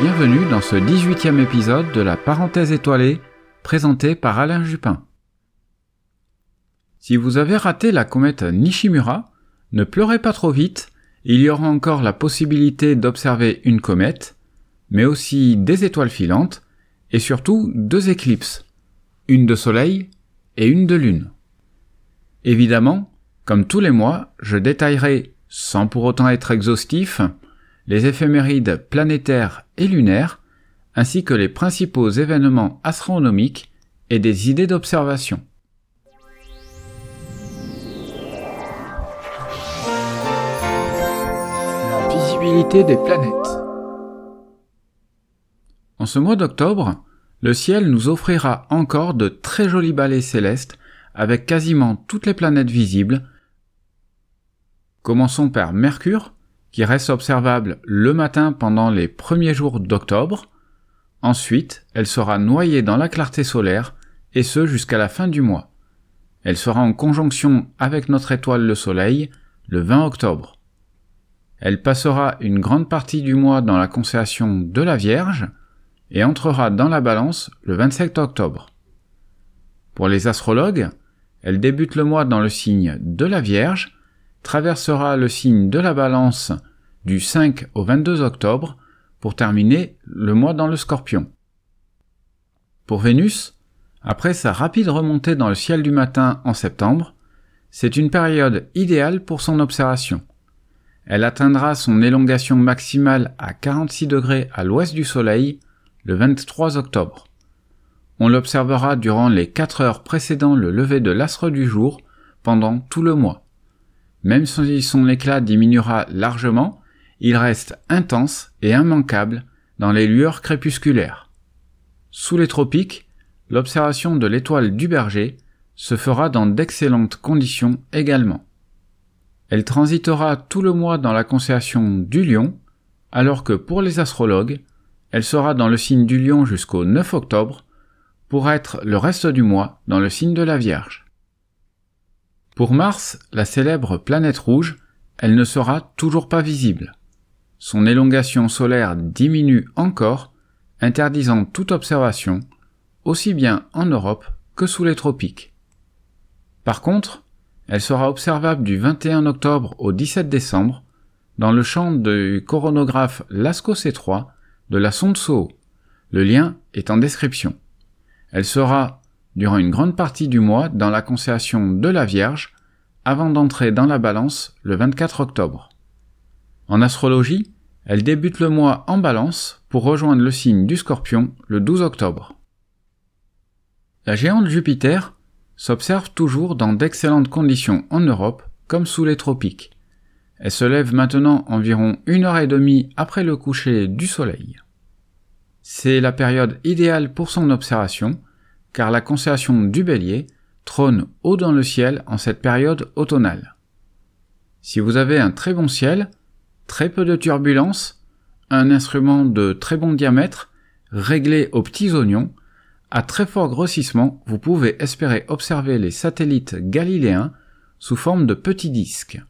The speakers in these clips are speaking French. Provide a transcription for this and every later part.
bienvenue dans ce 18e épisode de la parenthèse étoilée présenté par Alain Jupin. Si vous avez raté la comète Nishimura, ne pleurez pas trop vite, il y aura encore la possibilité d'observer une comète, mais aussi des étoiles filantes, et surtout deux éclipses, une de soleil et une de lune. Évidemment, comme tous les mois, je détaillerai, sans pour autant être exhaustif, les éphémérides planétaires et lunaires, ainsi que les principaux événements astronomiques et des idées d'observation. La visibilité des planètes. En ce mois d'octobre, le ciel nous offrira encore de très jolis balais célestes avec quasiment toutes les planètes visibles. Commençons par Mercure, qui reste observable le matin pendant les premiers jours d'octobre. Ensuite, elle sera noyée dans la clarté solaire, et ce jusqu'à la fin du mois. Elle sera en conjonction avec notre étoile le Soleil le 20 octobre. Elle passera une grande partie du mois dans la constellation de la Vierge et entrera dans la balance le 27 octobre. Pour les astrologues, elle débute le mois dans le signe de la Vierge, traversera le signe de la Balance du 5 au 22 octobre pour terminer le mois dans le Scorpion. Pour Vénus, après sa rapide remontée dans le ciel du matin en septembre, c'est une période idéale pour son observation. Elle atteindra son élongation maximale à 46 degrés à l'ouest du Soleil le 23 octobre. On l'observera durant les 4 heures précédant le lever de l'astre du jour pendant tout le mois. Même si son éclat diminuera largement, il reste intense et immanquable dans les lueurs crépusculaires. Sous les tropiques, l'observation de l'étoile du berger se fera dans d'excellentes conditions également. Elle transitera tout le mois dans la constellation du lion, alors que pour les astrologues, elle sera dans le signe du lion jusqu'au 9 octobre, pour être le reste du mois dans le signe de la Vierge. Pour Mars, la célèbre planète rouge, elle ne sera toujours pas visible. Son élongation solaire diminue encore, interdisant toute observation, aussi bien en Europe que sous les tropiques. Par contre, elle sera observable du 21 octobre au 17 décembre dans le champ du coronographe Lascaux C3 de la sonde SOHO. Le lien est en description. Elle sera, durant une grande partie du mois, dans la constellation de la Vierge, avant d'entrer dans la balance le 24 octobre. En astrologie, elle débute le mois en balance pour rejoindre le signe du scorpion le 12 octobre. La géante Jupiter s'observe toujours dans d'excellentes conditions en Europe comme sous les tropiques. Elle se lève maintenant environ une heure et demie après le coucher du soleil. C'est la période idéale pour son observation, car la constellation du bélier trône haut dans le ciel en cette période automnale. Si vous avez un très bon ciel, très peu de turbulences, un instrument de très bon diamètre, réglé aux petits oignons, à très fort grossissement, vous pouvez espérer observer les satellites galiléens sous forme de petits disques.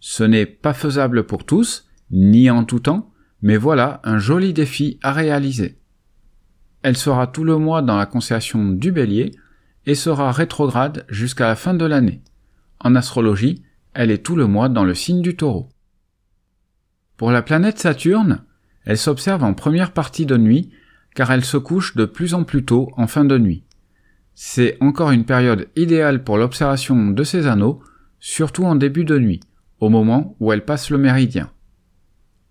Ce n'est pas faisable pour tous, ni en tout temps, mais voilà un joli défi à réaliser. Elle sera tout le mois dans la constellation du bélier et sera rétrograde jusqu'à la fin de l'année. En astrologie, elle est tout le mois dans le signe du taureau. Pour la planète Saturne, elle s'observe en première partie de nuit car elle se couche de plus en plus tôt en fin de nuit. C'est encore une période idéale pour l'observation de ces anneaux, surtout en début de nuit, au moment où elle passe le méridien.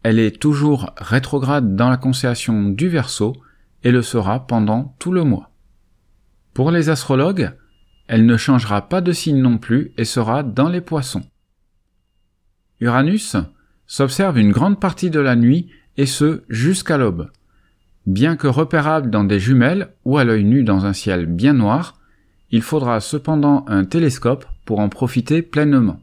Elle est toujours rétrograde dans la constellation du Verseau et le sera pendant tout le mois. Pour les astrologues, elle ne changera pas de signe non plus et sera dans les poissons. Uranus s'observe une grande partie de la nuit et ce jusqu'à l'aube. Bien que repérable dans des jumelles ou à l'œil nu dans un ciel bien noir, il faudra cependant un télescope pour en profiter pleinement.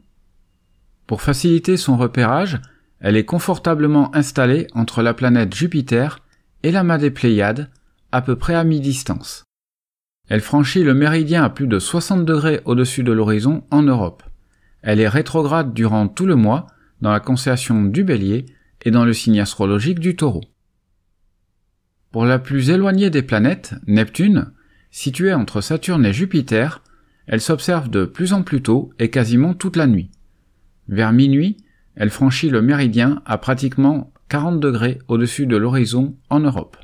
Pour faciliter son repérage, elle est confortablement installée entre la planète Jupiter et l'amas des Pléiades, à peu près à mi-distance. Elle franchit le méridien à plus de 60 degrés au-dessus de l'horizon en Europe. Elle est rétrograde durant tout le mois dans la constellation du Bélier et dans le signe astrologique du Taureau. Pour la plus éloignée des planètes, Neptune, située entre Saturne et Jupiter, elle s'observe de plus en plus tôt et quasiment toute la nuit. Vers minuit, elle franchit le méridien à pratiquement 40 degrés au-dessus de l'horizon en Europe.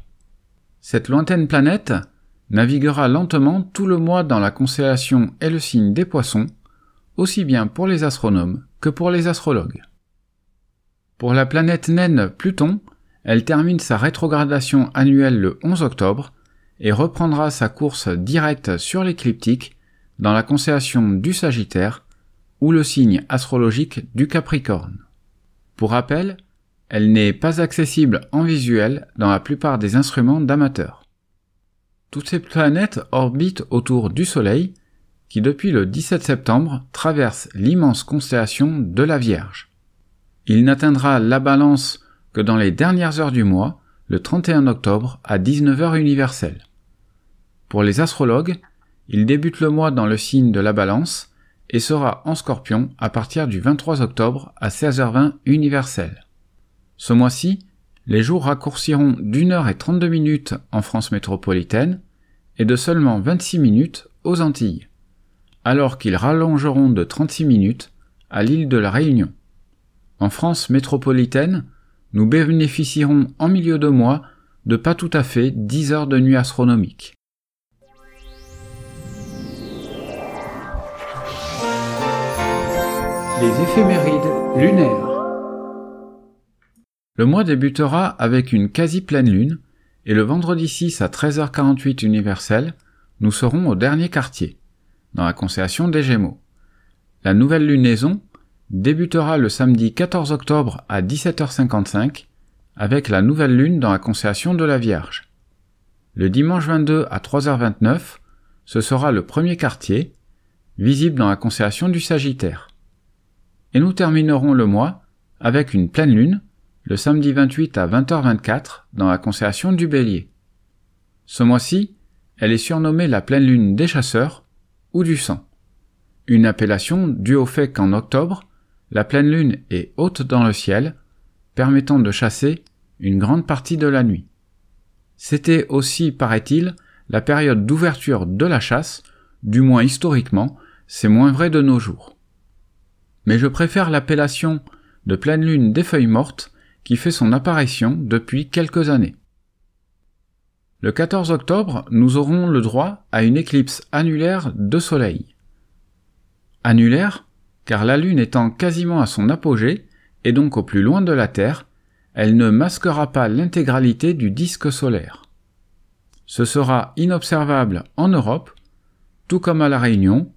Cette lointaine planète naviguera lentement tout le mois dans la constellation et le signe des poissons, aussi bien pour les astronomes que pour les astrologues. Pour la planète naine Pluton, elle termine sa rétrogradation annuelle le 11 octobre et reprendra sa course directe sur l'écliptique dans la constellation du Sagittaire ou le signe astrologique du Capricorne. Pour rappel, elle n'est pas accessible en visuel dans la plupart des instruments d'amateurs. Toutes ces planètes orbitent autour du Soleil, qui depuis le 17 septembre traverse l'immense constellation de la Vierge. Il n'atteindra la balance que dans les dernières heures du mois, le 31 octobre à 19h universelle. Pour les astrologues, il débute le mois dans le signe de la balance et sera en scorpion à partir du 23 octobre à 16h20 universelle. Ce mois-ci, les jours raccourciront d'une heure et 32 minutes en France métropolitaine et de seulement 26 minutes aux Antilles, alors qu'ils rallongeront de 36 minutes à l'île de la Réunion. En France métropolitaine, nous bénéficierons en milieu de mois de pas tout à fait 10 heures de nuit astronomique. Les éphémérides lunaires. Le mois débutera avec une quasi pleine lune, et le vendredi 6 à 13h48 universel, nous serons au dernier quartier, dans la constellation des Gémeaux. La nouvelle lunaison débutera le samedi 14 octobre à 17h55 avec la nouvelle lune dans la constellation de la Vierge. Le dimanche 22 à 3h29, ce sera le premier quartier, visible dans la constellation du Sagittaire. Et nous terminerons le mois avec une pleine lune le samedi 28 à 20h24 dans la constellation du Bélier. Ce mois-ci, elle est surnommée la pleine lune des chasseurs ou du sang. Une appellation due au fait qu'en octobre, la pleine lune est haute dans le ciel, permettant de chasser une grande partie de la nuit. C'était aussi, paraît-il, la période d'ouverture de la chasse, du moins historiquement, c'est moins vrai de nos jours mais je préfère l'appellation de pleine lune des feuilles mortes qui fait son apparition depuis quelques années. Le 14 octobre, nous aurons le droit à une éclipse annulaire de Soleil. Annulaire, car la Lune étant quasiment à son apogée, et donc au plus loin de la Terre, elle ne masquera pas l'intégralité du disque solaire. Ce sera inobservable en Europe, tout comme à La Réunion,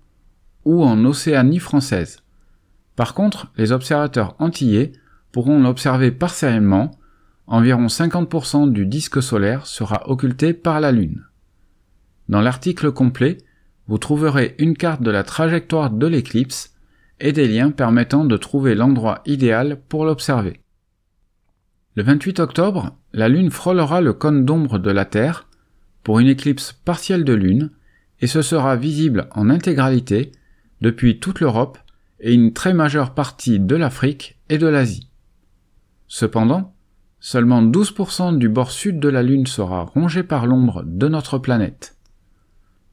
ou en Océanie française. Par contre, les observateurs antillais pourront l'observer partiellement, environ 50% du disque solaire sera occulté par la Lune. Dans l'article complet, vous trouverez une carte de la trajectoire de l'éclipse et des liens permettant de trouver l'endroit idéal pour l'observer. Le 28 octobre, la Lune frôlera le cône d'ombre de la Terre pour une éclipse partielle de Lune et ce sera visible en intégralité depuis toute l'Europe et une très majeure partie de l'Afrique et de l'Asie. Cependant, seulement 12% du bord sud de la Lune sera rongé par l'ombre de notre planète.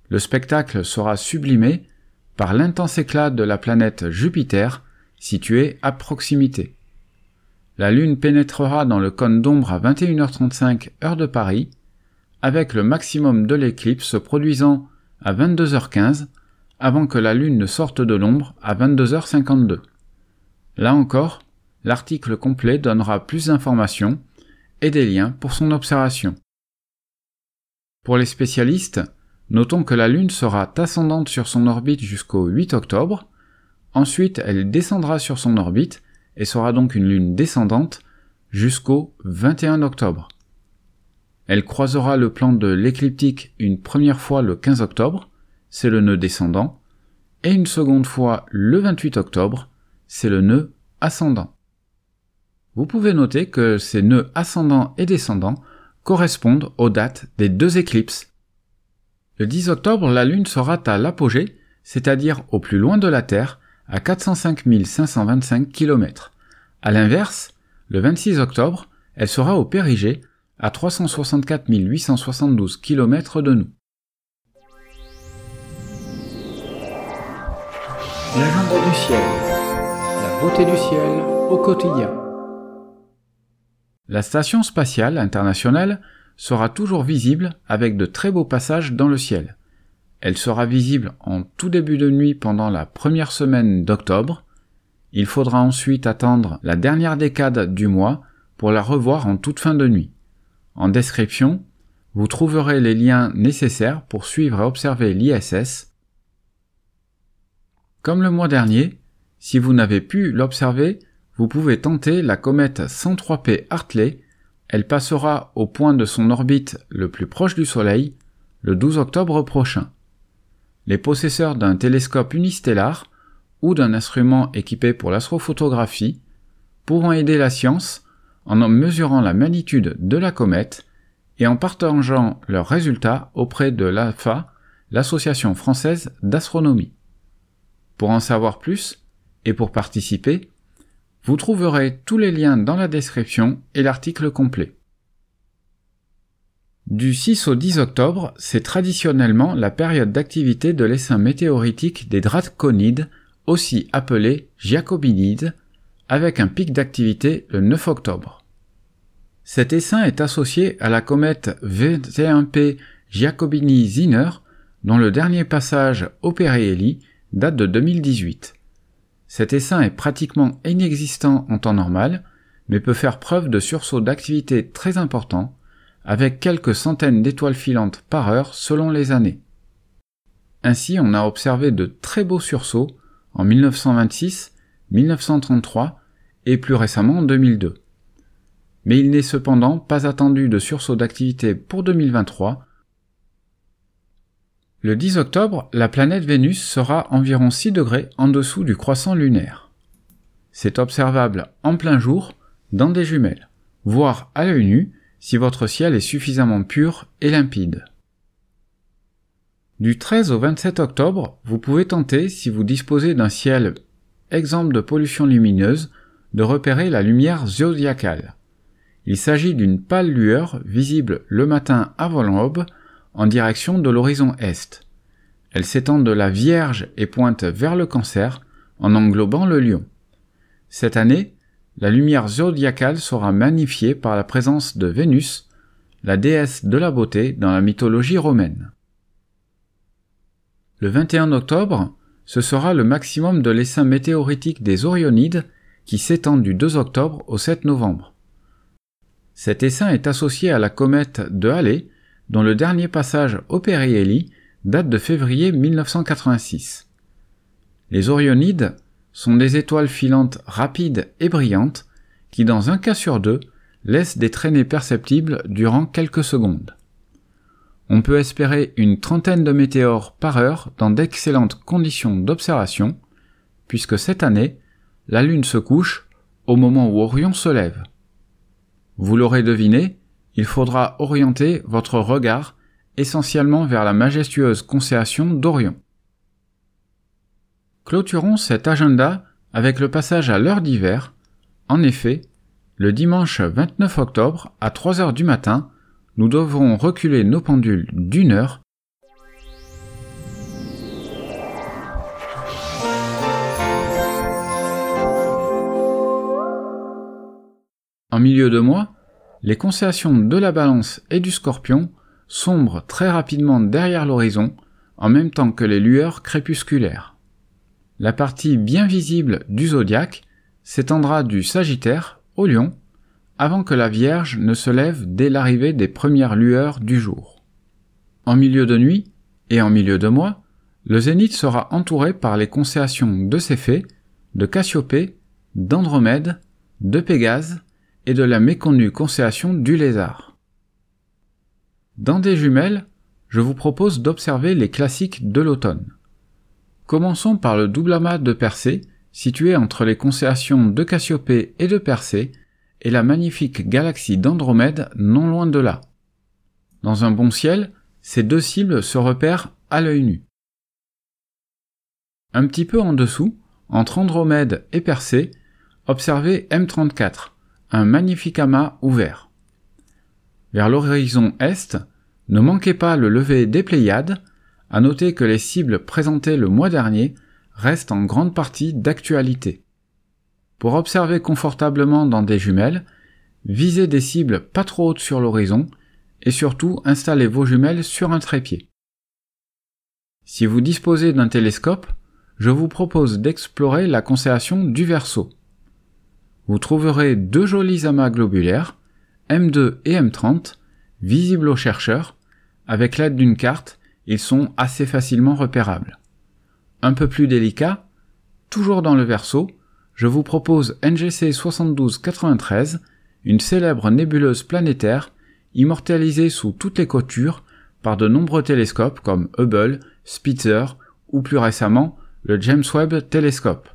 Le spectacle sera sublimé par l'intense éclat de la planète Jupiter, située à proximité. La Lune pénétrera dans le cône d'ombre à 21h35 heure de Paris, avec le maximum de l'éclipse se produisant à 22h15 avant que la Lune ne sorte de l'ombre à 22h52. Là encore, l'article complet donnera plus d'informations et des liens pour son observation. Pour les spécialistes, notons que la Lune sera ascendante sur son orbite jusqu'au 8 octobre, ensuite elle descendra sur son orbite et sera donc une Lune descendante jusqu'au 21 octobre. Elle croisera le plan de l'écliptique une première fois le 15 octobre, c'est le nœud descendant, et une seconde fois le 28 octobre, c'est le nœud ascendant. Vous pouvez noter que ces nœuds ascendants et descendants correspondent aux dates des deux éclipses. Le 10 octobre, la Lune sera à l'apogée, c'est-à-dire au plus loin de la Terre, à 405 525 km. À l'inverse, le 26 octobre, elle sera au périgée, à 364 872 km de nous. L'agenda du ciel. La beauté du ciel au quotidien. La station spatiale internationale sera toujours visible avec de très beaux passages dans le ciel. Elle sera visible en tout début de nuit pendant la première semaine d'octobre. Il faudra ensuite attendre la dernière décade du mois pour la revoir en toute fin de nuit. En description, vous trouverez les liens nécessaires pour suivre et observer l'ISS. Comme le mois dernier, si vous n'avez pu l'observer, vous pouvez tenter la comète 103P Hartley. Elle passera au point de son orbite le plus proche du Soleil le 12 octobre prochain. Les possesseurs d'un télescope unistellar ou d'un instrument équipé pour l'astrophotographie pourront aider la science en mesurant la magnitude de la comète et en partageant leurs résultats auprès de l'AFA, l'Association française d'astronomie. Pour en savoir plus et pour participer, vous trouverez tous les liens dans la description et l'article complet. Du 6 au 10 octobre, c'est traditionnellement la période d'activité de l'essaim météoritique des Draconides, aussi appelés Giacobinides, avec un pic d'activité le 9 octobre. Cet essaim est associé à la comète V21P Giacobini-Zinner, dont le dernier passage au Périhélie date de 2018. Cet essaim est pratiquement inexistant en temps normal, mais peut faire preuve de sursauts d'activité très importants, avec quelques centaines d'étoiles filantes par heure selon les années. Ainsi, on a observé de très beaux sursauts en 1926, 1933 et plus récemment en 2002. Mais il n'est cependant pas attendu de sursaut d'activité pour 2023. Le 10 octobre, la planète Vénus sera environ 6 degrés en dessous du croissant lunaire. C'est observable en plein jour, dans des jumelles, voire à l'œil nu, si votre ciel est suffisamment pur et limpide. Du 13 au 27 octobre, vous pouvez tenter, si vous disposez d'un ciel exemple de pollution lumineuse, de repérer la lumière zodiacale. Il s'agit d'une pâle lueur visible le matin avant l'aube en direction de l'horizon est. Elle s'étend de la Vierge et pointe vers le cancer en englobant le lion. Cette année, la lumière zodiacale sera magnifiée par la présence de Vénus, la déesse de la beauté dans la mythologie romaine. Le 21 octobre, ce sera le maximum de l'essaim météoritique des Orionides qui s'étend du 2 octobre au 7 novembre. Cet essaim est associé à la comète de Halley, dont le dernier passage périhélie date de février 1986. Les Orionides sont des étoiles filantes rapides et brillantes qui, dans un cas sur deux, laissent des traînées perceptibles durant quelques secondes. On peut espérer une trentaine de météores par heure dans d'excellentes conditions d'observation, puisque cette année, la Lune se couche au moment où Orion se lève. Vous l'aurez deviné, il faudra orienter votre regard essentiellement vers la majestueuse constellation d'Orion. Clôturons cet agenda avec le passage à l'heure d'hiver. En effet, le dimanche 29 octobre à 3 heures du matin, nous devrons reculer nos pendules d'une heure En milieu de mois, les constellations de la balance et du scorpion sombrent très rapidement derrière l'horizon en même temps que les lueurs crépusculaires. La partie bien visible du zodiaque s'étendra du Sagittaire au Lion avant que la Vierge ne se lève dès l'arrivée des premières lueurs du jour. En milieu de nuit et en milieu de mois, le zénith sera entouré par les constellations de Céphée, de Cassiopée, d'Andromède, de Pégase et de la méconnue constellation du lézard. Dans des jumelles, je vous propose d'observer les classiques de l'automne. Commençons par le double amas de Persée, situé entre les constellations de Cassiopée et de Persée, et la magnifique galaxie d'Andromède non loin de là. Dans un bon ciel, ces deux cibles se repèrent à l'œil nu. Un petit peu en dessous, entre Andromède et Persée, observez M34, un magnifique amas ouvert. Vers l'horizon est, ne manquez pas le lever des Pléiades, à noter que les cibles présentées le mois dernier restent en grande partie d'actualité. Pour observer confortablement dans des jumelles, visez des cibles pas trop hautes sur l'horizon et surtout installez vos jumelles sur un trépied. Si vous disposez d'un télescope, je vous propose d'explorer la constellation du Verseau. Vous trouverez deux jolis amas globulaires, M2 et M30, visibles aux chercheurs. Avec l'aide d'une carte, ils sont assez facilement repérables. Un peu plus délicat, toujours dans le Verseau, je vous propose NGC 7293, une célèbre nébuleuse planétaire immortalisée sous toutes les coutures par de nombreux télescopes comme Hubble, Spitzer ou plus récemment le James Webb Telescope.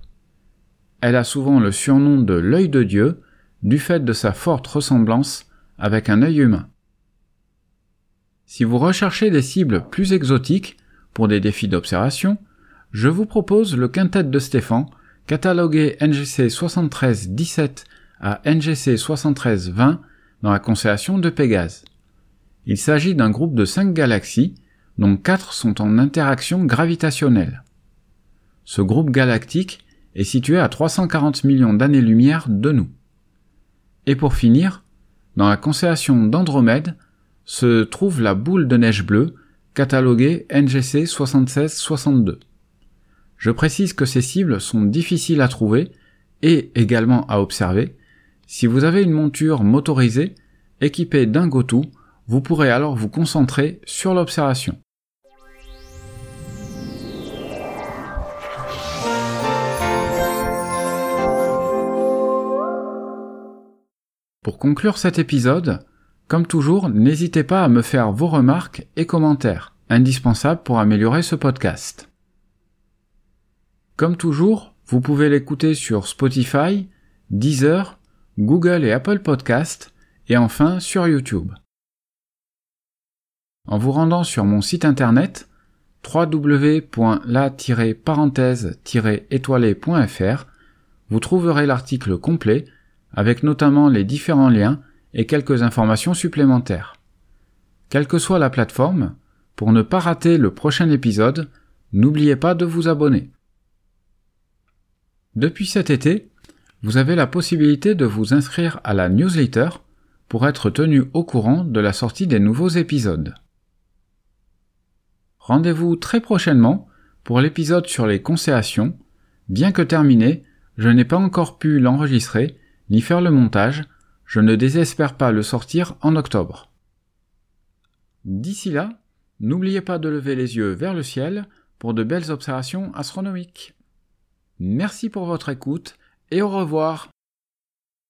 Elle a souvent le surnom de l'œil de Dieu du fait de sa forte ressemblance avec un œil humain. Si vous recherchez des cibles plus exotiques pour des défis d'observation, je vous propose le quintet de Stéphane, catalogué NGC 7317 à NGC 7320 dans la constellation de Pégase. Il s'agit d'un groupe de cinq galaxies, dont quatre sont en interaction gravitationnelle. Ce groupe galactique est situé à 340 millions d'années-lumière de nous. Et pour finir, dans la constellation d'Andromède se trouve la boule de neige bleue, cataloguée NGC 7662. Je précise que ces cibles sont difficiles à trouver et également à observer. Si vous avez une monture motorisée équipée d'un GoTo, vous pourrez alors vous concentrer sur l'observation. Pour conclure cet épisode, comme toujours, n'hésitez pas à me faire vos remarques et commentaires, indispensables pour améliorer ce podcast. Comme toujours, vous pouvez l'écouter sur Spotify, Deezer, Google et Apple Podcast, et enfin sur YouTube. En vous rendant sur mon site internet www.la-parenthèse-étoilé.fr, vous trouverez l'article complet avec notamment les différents liens et quelques informations supplémentaires. Quelle que soit la plateforme, pour ne pas rater le prochain épisode, n'oubliez pas de vous abonner. Depuis cet été, vous avez la possibilité de vous inscrire à la newsletter pour être tenu au courant de la sortie des nouveaux épisodes. Rendez-vous très prochainement pour l'épisode sur les constellations. Bien que terminé, je n'ai pas encore pu l'enregistrer ni faire le montage, je ne désespère pas le sortir en octobre. D'ici là, n'oubliez pas de lever les yeux vers le ciel pour de belles observations astronomiques. Merci pour votre écoute et au revoir.